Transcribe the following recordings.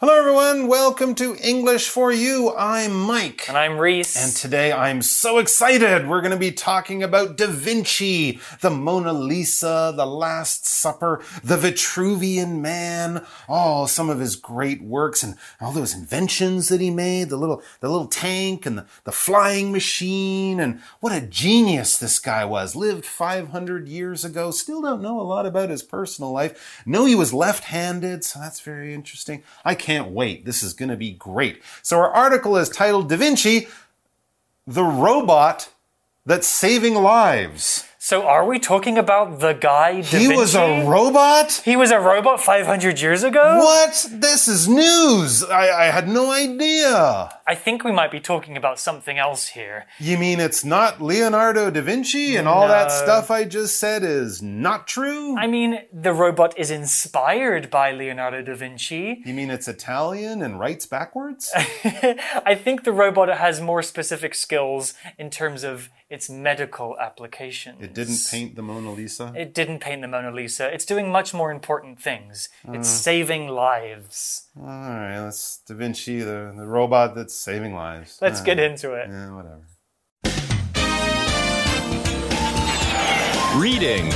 Hello, everyone. Welcome to English for You. I'm Mike. And I'm Reese. And today I'm so excited. We're going to be talking about Da Vinci, the Mona Lisa, the Last Supper, the Vitruvian Man, oh, some of his great works and all those inventions that he made, the little, the little tank and the, the flying machine. And what a genius this guy was. Lived 500 years ago. Still don't know a lot about his personal life. Know he was left-handed, so that's very interesting. I can't wait. This is going to be great. So our article is titled Da Vinci, the robot that's saving lives. So are we talking about the guy Da He Vinci? was a robot? He was a robot 500 years ago? What? This is news. I, I had no idea. I think we might be talking about something else here. You mean it's not Leonardo da Vinci and all that stuff I just said is not true? I mean, the robot is inspired by Leonardo da Vinci. You mean it's Italian and writes backwards? I think the robot has more specific skills in terms of its medical applications. It didn't paint the Mona Lisa? It didn't paint the Mona Lisa. It's doing much more important things. Uh. It's saving lives. All right, let's Da Vinci, the, the robot that's saving lives. Let's All get right. into it. Yeah, whatever. Reading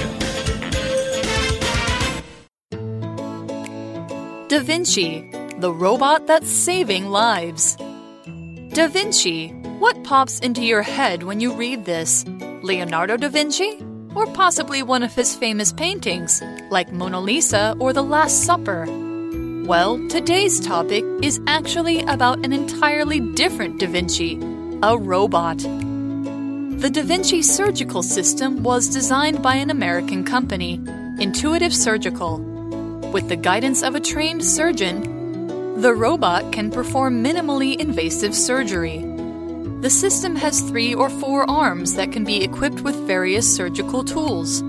Da Vinci, the robot that's saving lives. Da Vinci, what pops into your head when you read this? Leonardo da Vinci? Or possibly one of his famous paintings, like Mona Lisa or The Last Supper? Well, today's topic is actually about an entirely different Da Vinci a robot. The Da Vinci surgical system was designed by an American company, Intuitive Surgical. With the guidance of a trained surgeon, the robot can perform minimally invasive surgery. The system has three or four arms that can be equipped with various surgical tools.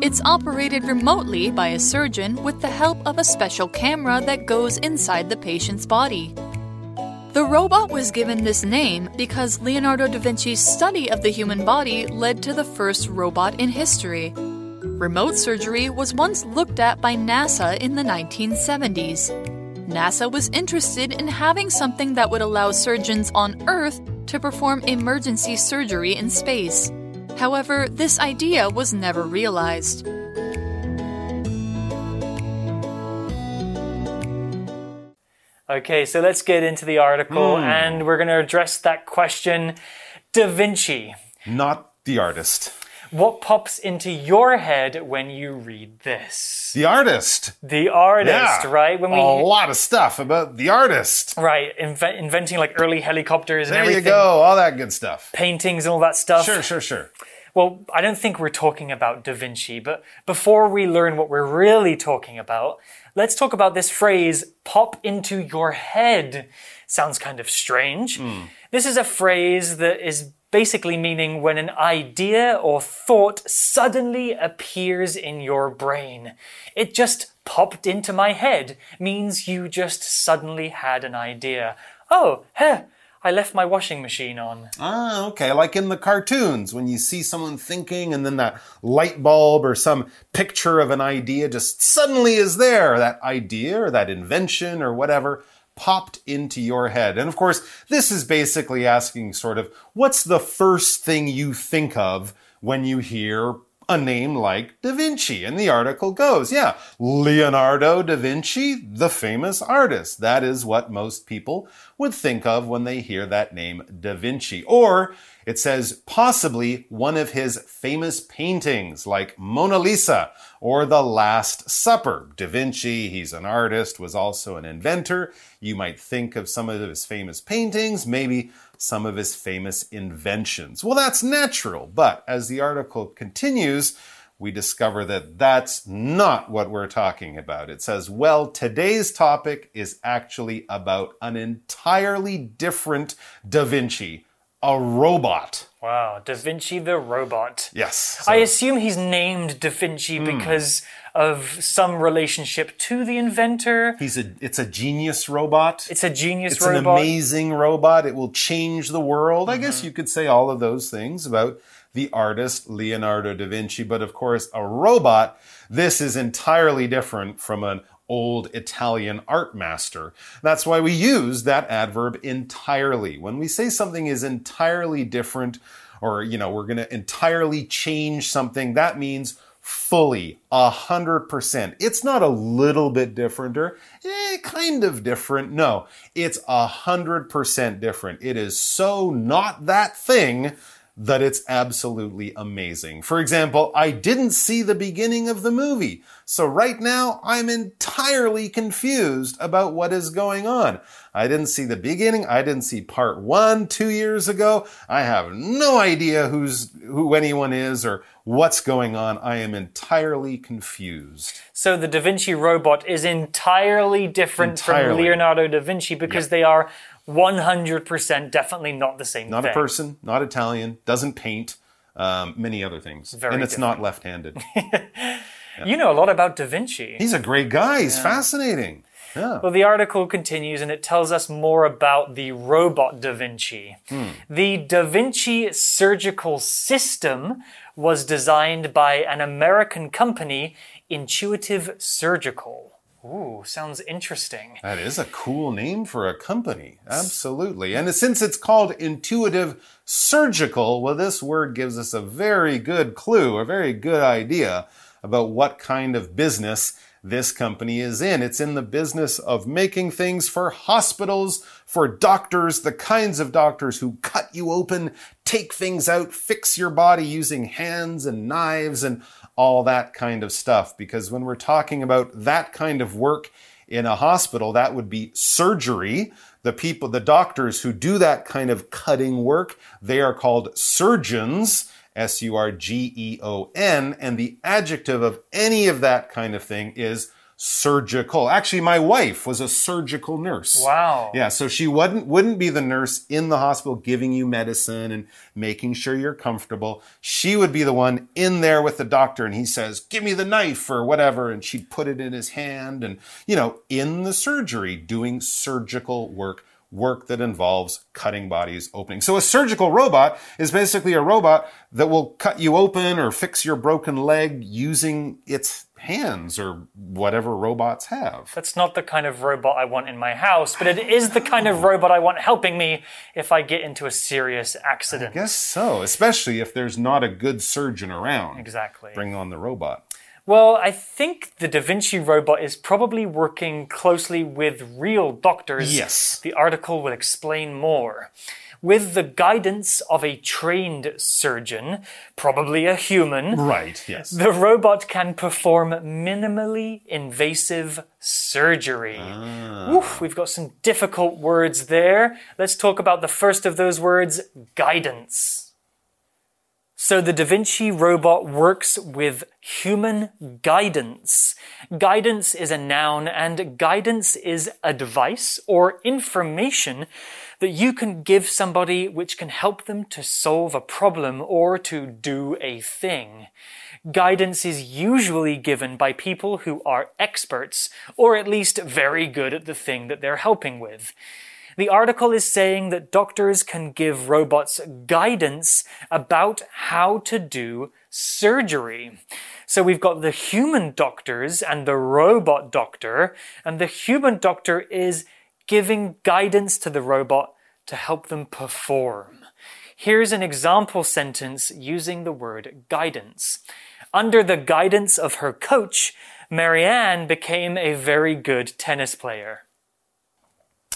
It's operated remotely by a surgeon with the help of a special camera that goes inside the patient's body. The robot was given this name because Leonardo da Vinci's study of the human body led to the first robot in history. Remote surgery was once looked at by NASA in the 1970s. NASA was interested in having something that would allow surgeons on Earth to perform emergency surgery in space. However, this idea was never realized. Okay, so let's get into the article Hmm. and we're going to address that question. Da Vinci. Not the artist. What pops into your head when you read this? The artist. The artist, Yeah. right? When we a lot of stuff about the artist. right inve- inventing like early helicopters and There you everything, go. All that good stuff. paintings and all that stuff. Sure, sure, sure. Well, I don't think we're talking about Da Vinci, but before we learn what we're really talking about, let's talk about this phrase pop into your head. Sounds kind of strange. Hmm. This is a phrase that is basically meaning when an idea or thought suddenly appears in your brain. It just popped into my head means you just suddenly had an idea. Oh, heh, I left my washing machine on. Ah, okay. Like in the cartoons, when you see someone thinking and then that light bulb or some picture of an idea just suddenly is there. That idea or that invention or whatever popped into your head. And of course, this is basically asking sort of what's the first thing you think of when you hear a name like Da Vinci. And the article goes, yeah, Leonardo da Vinci, the famous artist. That is what most people would think of when they hear that name Da Vinci. Or it says possibly one of his famous paintings like Mona Lisa or The Last Supper. Da Vinci, he's an artist, was also an inventor. You might think of some of his famous paintings, maybe some of his famous inventions. Well, that's natural, but as the article continues, we discover that that's not what we're talking about. It says, well, today's topic is actually about an entirely different Da Vinci, a robot. Wow, Da Vinci the robot. Yes. I assume he's named Da Vinci Hmm. because of some relationship to the inventor. he's a it's a genius robot. It's a genius It's an amazing robot. It will change the world. I guess you could say all of those things about the artist Leonardo da Vinci, but of course, a robot, this is entirely different from an old Italian art master. That's why we use that adverb entirely. When we say something is entirely different, or, you know, we're going to entirely change something, that means fully, a hundred percent. It's not a little bit different or eh, kind of different. No, it's a hundred percent different. It is so not that thing that it's absolutely amazing. For example, I didn't see the beginning of the movie, so right now I'm entirely confused about what is going on. I didn't see the beginning. I didn't see part one two years ago. I have no idea who's who anyone is or what's going on. I am entirely confused. So the Da Vinci robot is entirely different Entirely. from Leonardo da Vinci because they are 100% definitely not the same Not thing. a person, not Italian, doesn't paint, um, many other things. Very and it's not left handed. You know a lot about Da Vinci. He's a great guy. He's fascinating. Yeah. Well, the article continues and it tells us more about the robot Da Vinci. The Da Vinci surgical system was designed by an American company, Intuitive Surgical. Ooh, sounds interesting. That is a cool name for a company. Absolutely. And since it's called intuitive surgical, well, this word gives us a very good clue, a very good idea about what kind of business this company is in. It's in the business of making things for hospitals, for doctors, the kinds of doctors who cut you open, take things out, fix your body using hands and knives and all that kind of stuff. Because when we're talking about that kind of work in a hospital, that would be surgery. The people, the doctors who do that kind of cutting work, they are called surgeons. S U R G E O N, and the adjective of any of that kind of thing is surgical. Actually, my wife was a surgical nurse. Wow. Yeah, so she wouldn't wouldn't be the nurse in the hospital giving you medicine and making sure you're comfortable. She would be the one in there with the doctor and he says, "Give me the knife" or whatever and she'd put it in his hand and you know, in the surgery doing surgical work work that involves cutting bodies opening. So a surgical robot is basically a robot that will cut you open or fix your broken leg using its hands or whatever robots have. That's not the kind of robot I want in my house, but it is the kind of robot I want helping me if I get into a serious accident. I guess so, especially if there's not a good surgeon around. Exactly. Bring on the robot. Well, I think the Da Vinci robot is probably working closely with real doctors. Yes. The article will explain more. With the guidance of a trained surgeon, probably a human, Right, yes. the robot can perform minimally invasive surgery. Ah. Oof, we've got some difficult words there. Let's talk about the first of those words guidance. So the Da Vinci robot works with human guidance. Guidance is a noun, and guidance is advice or information that you can give somebody which can help them to solve a problem or to do a thing. Guidance is usually given by people who are experts, or at least very good at the thing that they're helping with. The article is saying that doctors can give robots guidance about how to do surgery. So we've got the human doctors and the robot doctor, and the human doctor is giving guidance to the robot to help them perform. Here's an example sentence using the word guidance. Under the guidance of her coach, Marianne became a very good tennis player.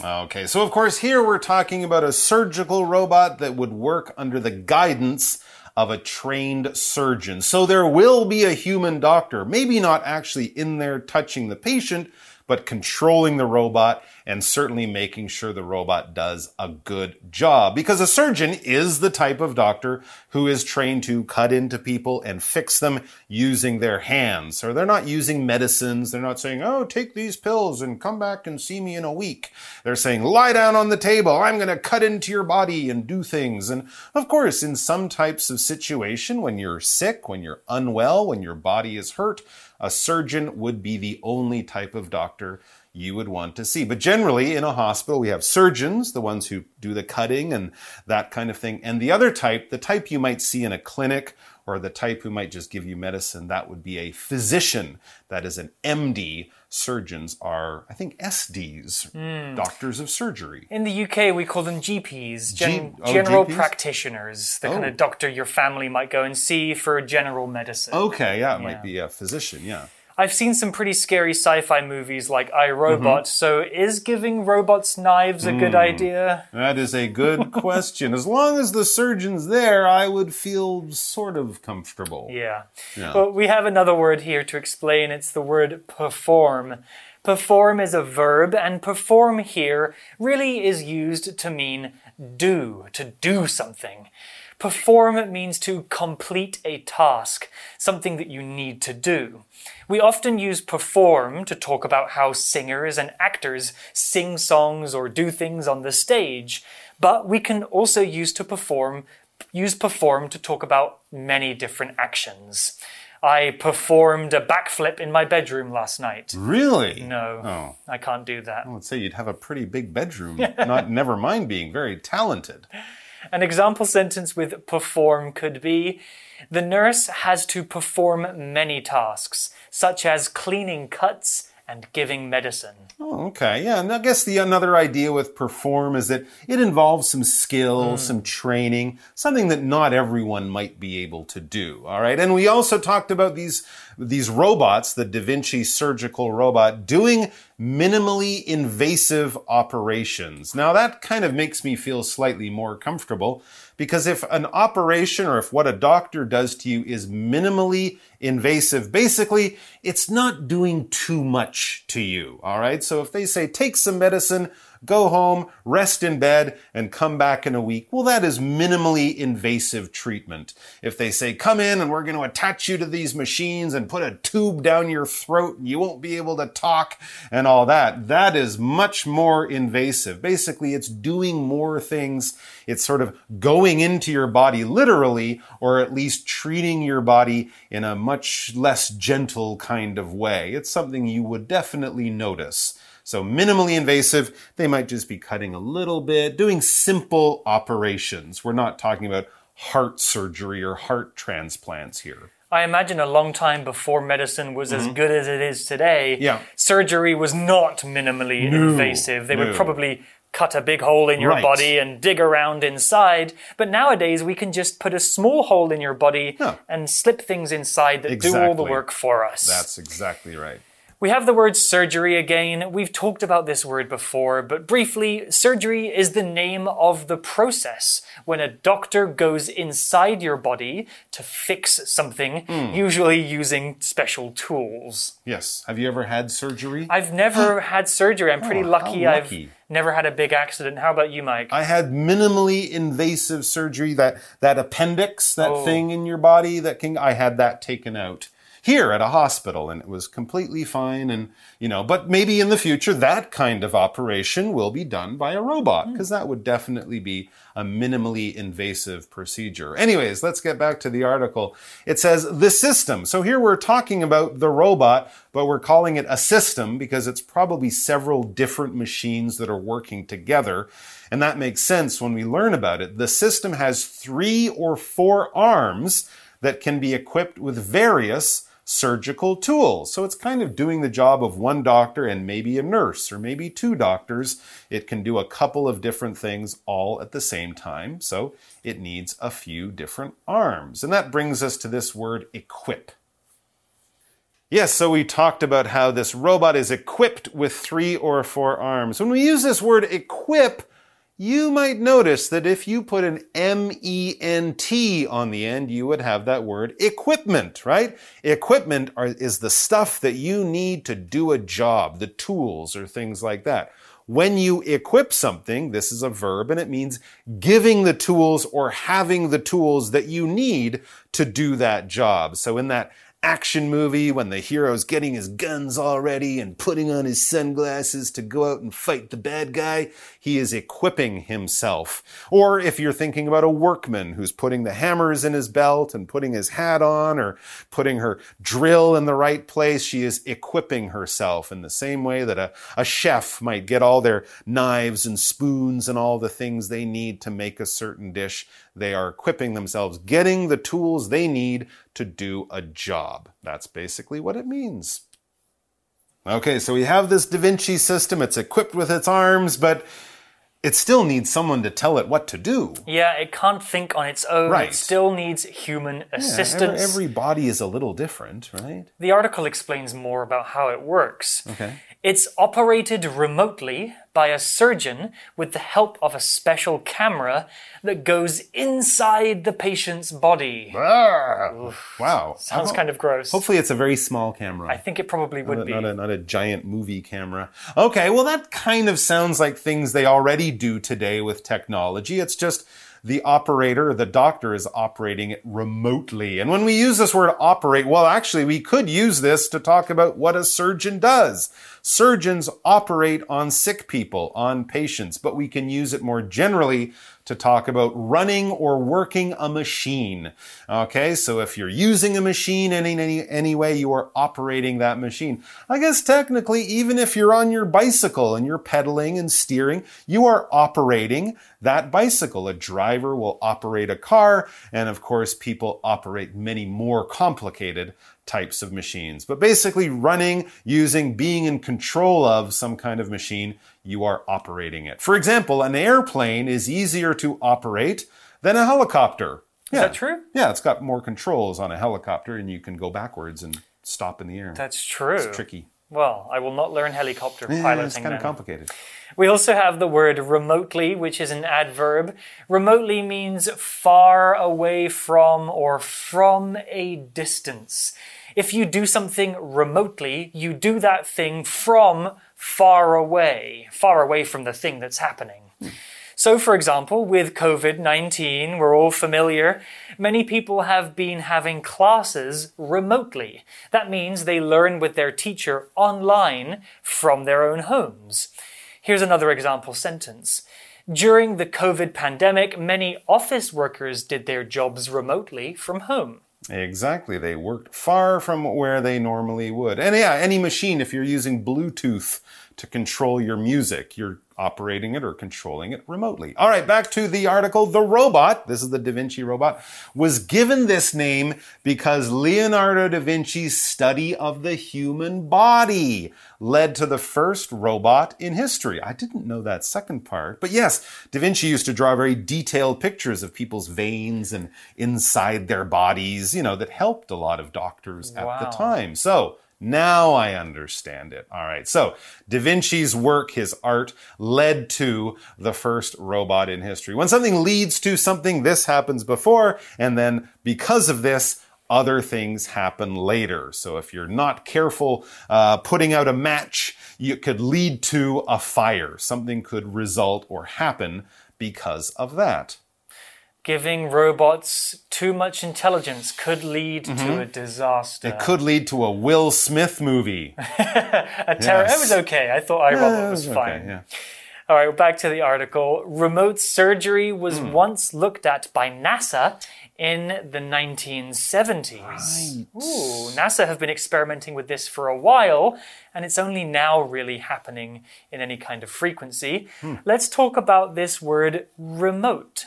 Okay, so of course, here we're talking about a surgical robot that would work under the guidance of a trained surgeon. So there will be a human doctor, maybe not actually in there touching the patient, but controlling the robot and certainly making sure the robot does a good job. Because a surgeon is the type of doctor who is trained to cut into people and fix them using their hands. So they're not using medicines. They're not saying, oh, take these pills and come back and see me in a week. They're saying, lie down on the table. I'm going to cut into your body and do things. And of course, in some types of situation, when you're sick, when you're unwell, when your body is hurt, a surgeon would be the only type of doctor you would want to see. But generally, in a hospital, we have surgeons, the ones who do the cutting and that kind of thing. And the other type, the type you might see in a clinic or the type who might just give you medicine, that would be a physician. That is an MD. Surgeons are, I think, SDs, Hmm. doctors of surgery. In the UK, we call them GPs, gen- G- oh, general GPs? practitioners, the kind Oh. of doctor your family might go and see for general medicine. Okay, yeah, it Yeah. might be a physician, yeah. I've seen some pretty scary sci fi movies like I. Robot, so is giving robots knives a Hmm. good idea? That is a good question. As long as the surgeon's there, I would feel sort of comfortable. Yeah. Yeah. Well, we have another word here to explain. It's the word perform. Perform is a verb, and perform here really is used to mean do, to do something. Perform means to complete a task, something that you need to do. We often use perform to talk about how singers and actors sing songs or do things on the stage, but we can also use to perform use perform to talk about many different actions. I performed a backflip in my bedroom last night. Really? No, Oh. I can't do that. I would say you'd have a pretty big bedroom. Not never mind being very talented. An example sentence with perform could be The nurse has to perform many tasks, such as cleaning cuts and giving medicine. Oh, okay. Yeah, and I guess the another idea with perform is that it involves some skill, hmm. some training, something that not everyone might be able to do. All right. And we also talked about these these robots, the Da Vinci surgical robot, doing minimally invasive operations. Now that kind of makes me feel slightly more comfortable because if an operation or if what a doctor does to you is minimally invasive, basically it's not doing too much to you. All right. So if they say take some medicine, go home, rest in bed, and come back in a week, well, that is minimally invasive treatment. If they say come in and we're going to attach you to these machines and put a tube down your throat and you won't be able to talk and all that, that is much more invasive. Basically, it's doing more things. It's sort of going into your body literally, or at least treating your body in a much less gentle kind of way. It's something you would definitely notice. So minimally invasive, they might just be cutting a little bit, doing simple operations. We're not talking about heart surgery or heart transplants here. I imagine a long time before medicine was as good as it is today, Mm-hmm. Yeah. surgery was not minimally No, invasive. They no. would probably cut a big hole in your Right. body and dig around inside. But nowadays, we can just put a small hole in your body Yeah. and slip things inside that do all the work for us. That's exactly right. We have the word surgery again. We've talked about this word before, but briefly, surgery is the name of the process when a doctor goes inside your body to fix something, Hmm. usually using special tools. Yes. Have you ever had surgery? I've never had surgery. I'm pretty Oh, lucky, lucky. I've never had a big accident. How about you, Mike? I had minimally invasive surgery. That that appendix, that Oh. thing in your body, that can I had that taken out here at a hospital, and it was completely fine. And you know, but maybe in the future that kind of operation will be done by a robot hmm. because that would definitely be a minimally invasive procedure. Anyways, let's get back to the article. It says the system. So here we're talking about the robot, but we're calling it a system because it's probably several different machines that are working together. And that makes sense when we learn about it. The system has three or four arms that can be equipped with various surgical tools. So it's kind of doing the job of one doctor and maybe a nurse or maybe two doctors. It can do a couple of different things all at the same time. So it needs a few different arms. And that brings us to this word equip. Yes, so we talked about how this robot is equipped with three or four arms. When we use this word equip, you might notice that if you put an M E N T on the end, you would have that word equipment, right? Equipment are, is the stuff that you need to do a job, the tools or things like that. When you equip something, this is a verb and it means giving the tools or having the tools that you need to do that job. So in that action movie when the hero's getting his guns all ready and putting on his sunglasses to go out and fight the bad guy. He is equipping himself. Or if you're thinking about a workman who's putting the hammers in his belt and putting his hat on or putting her drill in the right place, she is equipping herself in the same way that a, a chef might get all their knives and spoons and all the things they need to make a certain dish. They are equipping themselves, getting the tools they need to do a job. That's basically what it means. Okay, so we have this Da Vinci system. It's equipped with its arms, but it still needs someone to tell it what to do. Yeah, it can't think on its own. Right. It still needs human Yeah, assistance. every, every body is a little different, right? The article explains more about how it works. Okay. It's operated remotely by a surgeon with the help of a special camera that goes inside the patient's body. Ah, wow. Sounds kind of gross. Hopefully, it's a very small camera. I think it probably would not, be. not a, not a giant movie camera. Okay, well, that kind of sounds like things they already do today with technology. It's just the operator, the doctor, is operating remotely. And when we use this word operate, well, actually, we could use this to talk about what a surgeon does. Surgeons operate on sick people, on patients, but we can use it more generally to talk about running or working a machine. Okay, so if you're using a machine in any, any way, you are operating that machine. I guess technically, even if you're on your bicycle and you're pedaling and steering, you are operating that bicycle. A driver will operate a car, and of course, people operate many more complicated types of machines. But basically, running, using, being in control of some kind of machine, you are operating it. For example, an airplane is easier to operate than a helicopter. Is that true? Yeah, it's got more controls on a helicopter, and you can go backwards and stop in the air. That's true. It's tricky. Well, I will not learn helicopter Yeah, piloting it's kind then. of complicated. We also have the word remotely, which is an adverb. Remotely means far away from or from a distance. If you do something remotely, you do that thing from far away, far away from the thing that's happening. Hmm. So, for example, with COVID 19, we're all familiar, many people have been having classes remotely. That means they learn with their teacher online from their own homes. Here's another example sentence. During the COVID pandemic, many office workers did their jobs remotely from home. Exactly. They worked far from where they normally would. And yeah, any machine, if you're using Bluetooth to control your music, you're operating it or controlling it remotely. All right, back to the article. The robot, this is the Da Vinci robot, was given this name because Leonardo da Vinci's study of the human body led to the first robot in history. I didn't know that second part. But yes, Da Vinci used to draw very detailed pictures of people's veins and inside their bodies, you know, that helped a lot of doctors at the time. So, now I understand it. All right. So Da Vinci's work, his art, led to the first robot in history. When something leads to something, this happens before, and then because of this, other things happen later. So if you're not careful uh, putting out a match, you could lead to a fire. Something could result or happen because of that. Giving robots too much intelligence could lead to a disaster. It could lead to a Will Smith movie. a terror. It was okay. I thought I iRobot was Okay, fine. yeah. All right, back to the article. Remote surgery was Hmm. once looked at by NASA in the 1970s. Ooh, NASA have been experimenting with this for a while, and it's only now really happening in any kind of frequency. Hmm. Let's talk about this word remote.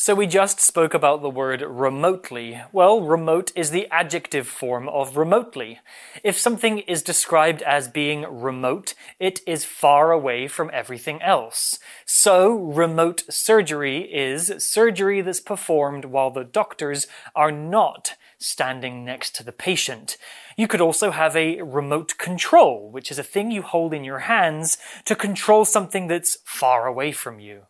So we just spoke about the word remotely. Well, remote is the adjective form of remotely. If something is described as being remote, it is far away from everything else. So, remote surgery is surgery that's performed while the doctors are not standing next to the patient. You could also have a remote control, which is a thing you hold in your hands to control something that's far away from you.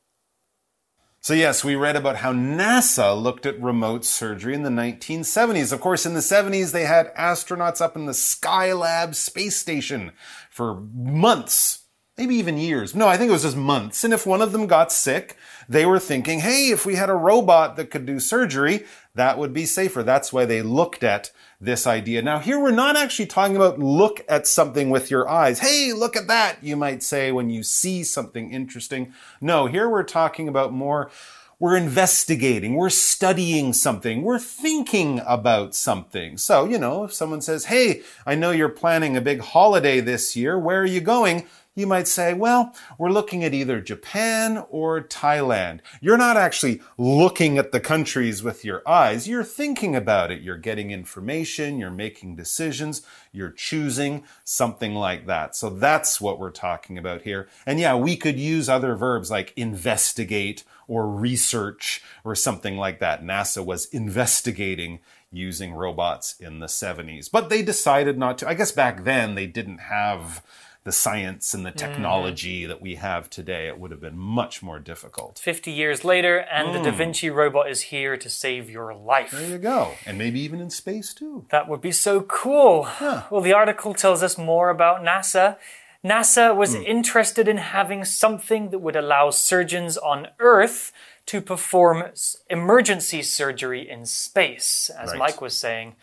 So, yes, we read about how NASA looked at remote surgery in the 1970s. Of course, in the 70s, they had astronauts up in the Skylab space station for months. Maybe even years. No, I think it was just months. And if one of them got sick, they were thinking, hey, if we had a robot that could do surgery, that would be safer. That's why they looked at this idea. Now, here we're not actually talking about look at something with your eyes. Hey, look at that, you might say when you see something interesting. No, here we're talking about more we're investigating, we're studying something, we're thinking about something. So, you know, if someone says, Hey, I know you're planning a big holiday this year, where are you going? You might say, well, we're looking at either Japan or Thailand. You're not actually looking at the countries with your eyes. You're thinking about it. You're getting information. You're making decisions. You're choosing something like that. So that's what we're talking about here. And yeah, we could use other verbs like investigate or research or something like that. NASA was investigating using robots in the 70s, but they decided not to. I guess back then they didn't have the science and the technology mm. that we have today, it would have been much more difficult. 50 years later, and mm. the Da mm. Vinci robot is here to save your life. There you go. And maybe even in space, too. That would be so cool. Yeah. Well, the article tells us more about NASA. NASA was mm. interested in having something that would allow surgeons on Earth to perform emergency surgery in space, as right. Mike was saying.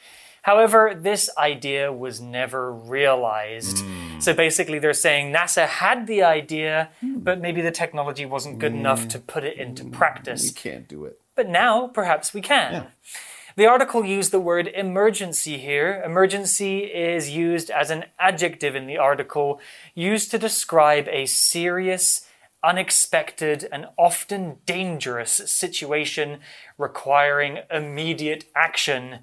However, this idea was never realized. Mm. So basically, they're saying NASA had the idea, mm. but maybe the technology wasn't good mm. enough to put it into practice. We can't do it. But now, perhaps we can. Yeah. The article used the word emergency here. Emergency is used as an adjective in the article, used to describe a serious, unexpected, and often dangerous situation requiring immediate action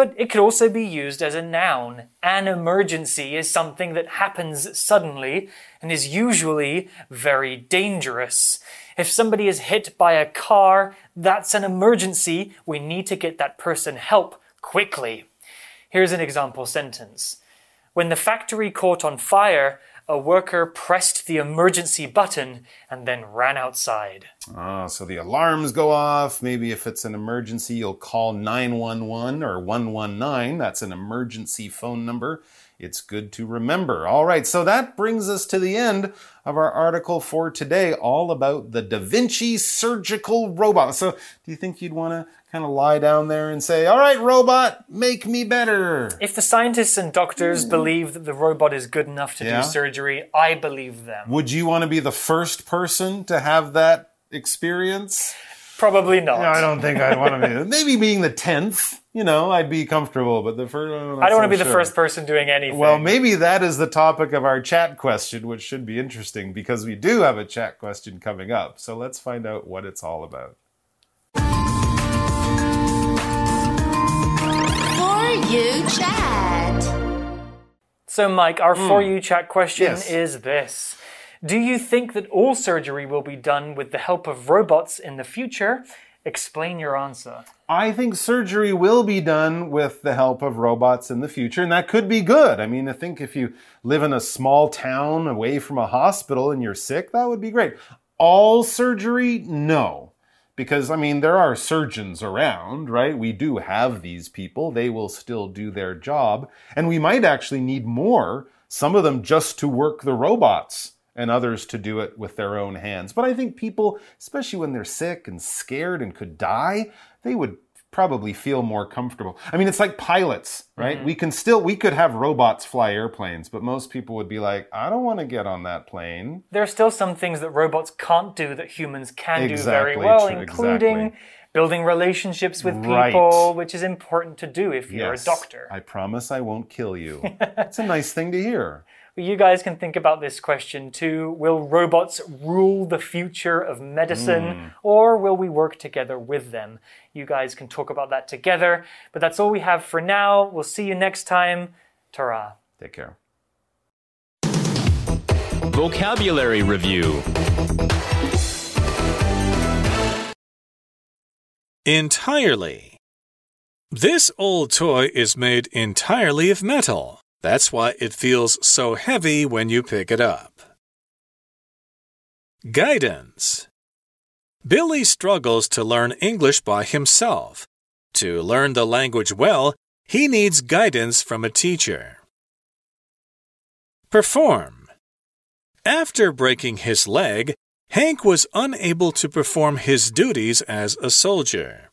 but it could also be used as a noun. An emergency is something that happens suddenly and is usually very dangerous. If somebody is hit by a car, that's an emergency. We need to get that person help quickly. Here's an example sentence. When the factory caught on fire, a worker pressed the emergency button and then ran outside. Ah, so the alarms go off. Maybe if it's an emergency, you'll call 911 or 119. That's an emergency phone number. It's good to remember. All right, so that brings us to the end of our article for today, all about the Da Vinci surgical robot. So, do you think you'd want to kind of lie down there and say, All right, robot, make me better? If the scientists and doctors mm. believe that the robot is good enough to yeah. do surgery, I believe them. Would you want to be the first person to have that experience? Probably not. No, I don't think I'd want to be. Maybe being the tenth, you know, I'd be comfortable. But the first, I don't want to be the first person doing anything. Well, maybe that is the topic of our chat question, which should be interesting because we do have a chat question coming up. So let's find out what it's all about. For you chat. So, Mike, our mm. for you chat question yes. is this. Do you think that all surgery will be done with the help of robots in the future? Explain your answer. I think surgery will be done with the help of robots in the future, and that could be good. I mean, I think if you live in a small town away from a hospital and you're sick, that would be great. All surgery? No. Because, I mean, there are surgeons around, right? We do have these people. They will still do their job. And we might actually need more, some of them just to work the robots and others to do it with their own hands. But I think people, especially when they're sick and scared and could die, they would probably feel more comfortable. I mean, it's like pilots, right? Mm-hmm. We can still, we could have robots fly airplanes, but most people would be like, I don't want to get on that plane. There are still some things that robots can't do that humans can exactly, do very well, true, including exactly. building relationships with people, right. which is important to do if you're yes, a doctor. I promise I won't kill you. it's a nice thing to hear. You guys can think about this question too. Will robots rule the future of medicine mm. or will we work together with them? You guys can talk about that together. But that's all we have for now. We'll see you next time. Ta Take care. Vocabulary Review Entirely. This old toy is made entirely of metal. That's why it feels so heavy when you pick it up. Guidance Billy struggles to learn English by himself. To learn the language well, he needs guidance from a teacher. Perform After breaking his leg, Hank was unable to perform his duties as a soldier.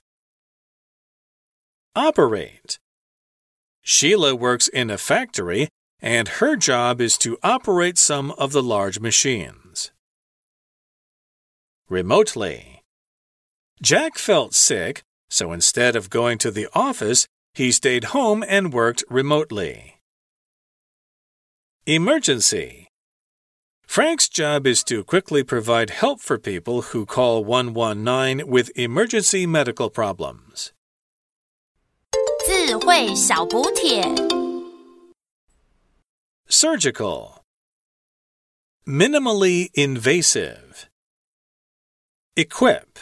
Operate. Sheila works in a factory, and her job is to operate some of the large machines. Remotely. Jack felt sick, so instead of going to the office, he stayed home and worked remotely. Emergency. Frank's job is to quickly provide help for people who call 119 with emergency medical problems. 智慧小补帖 Surgical. Minimally invasive. Equip.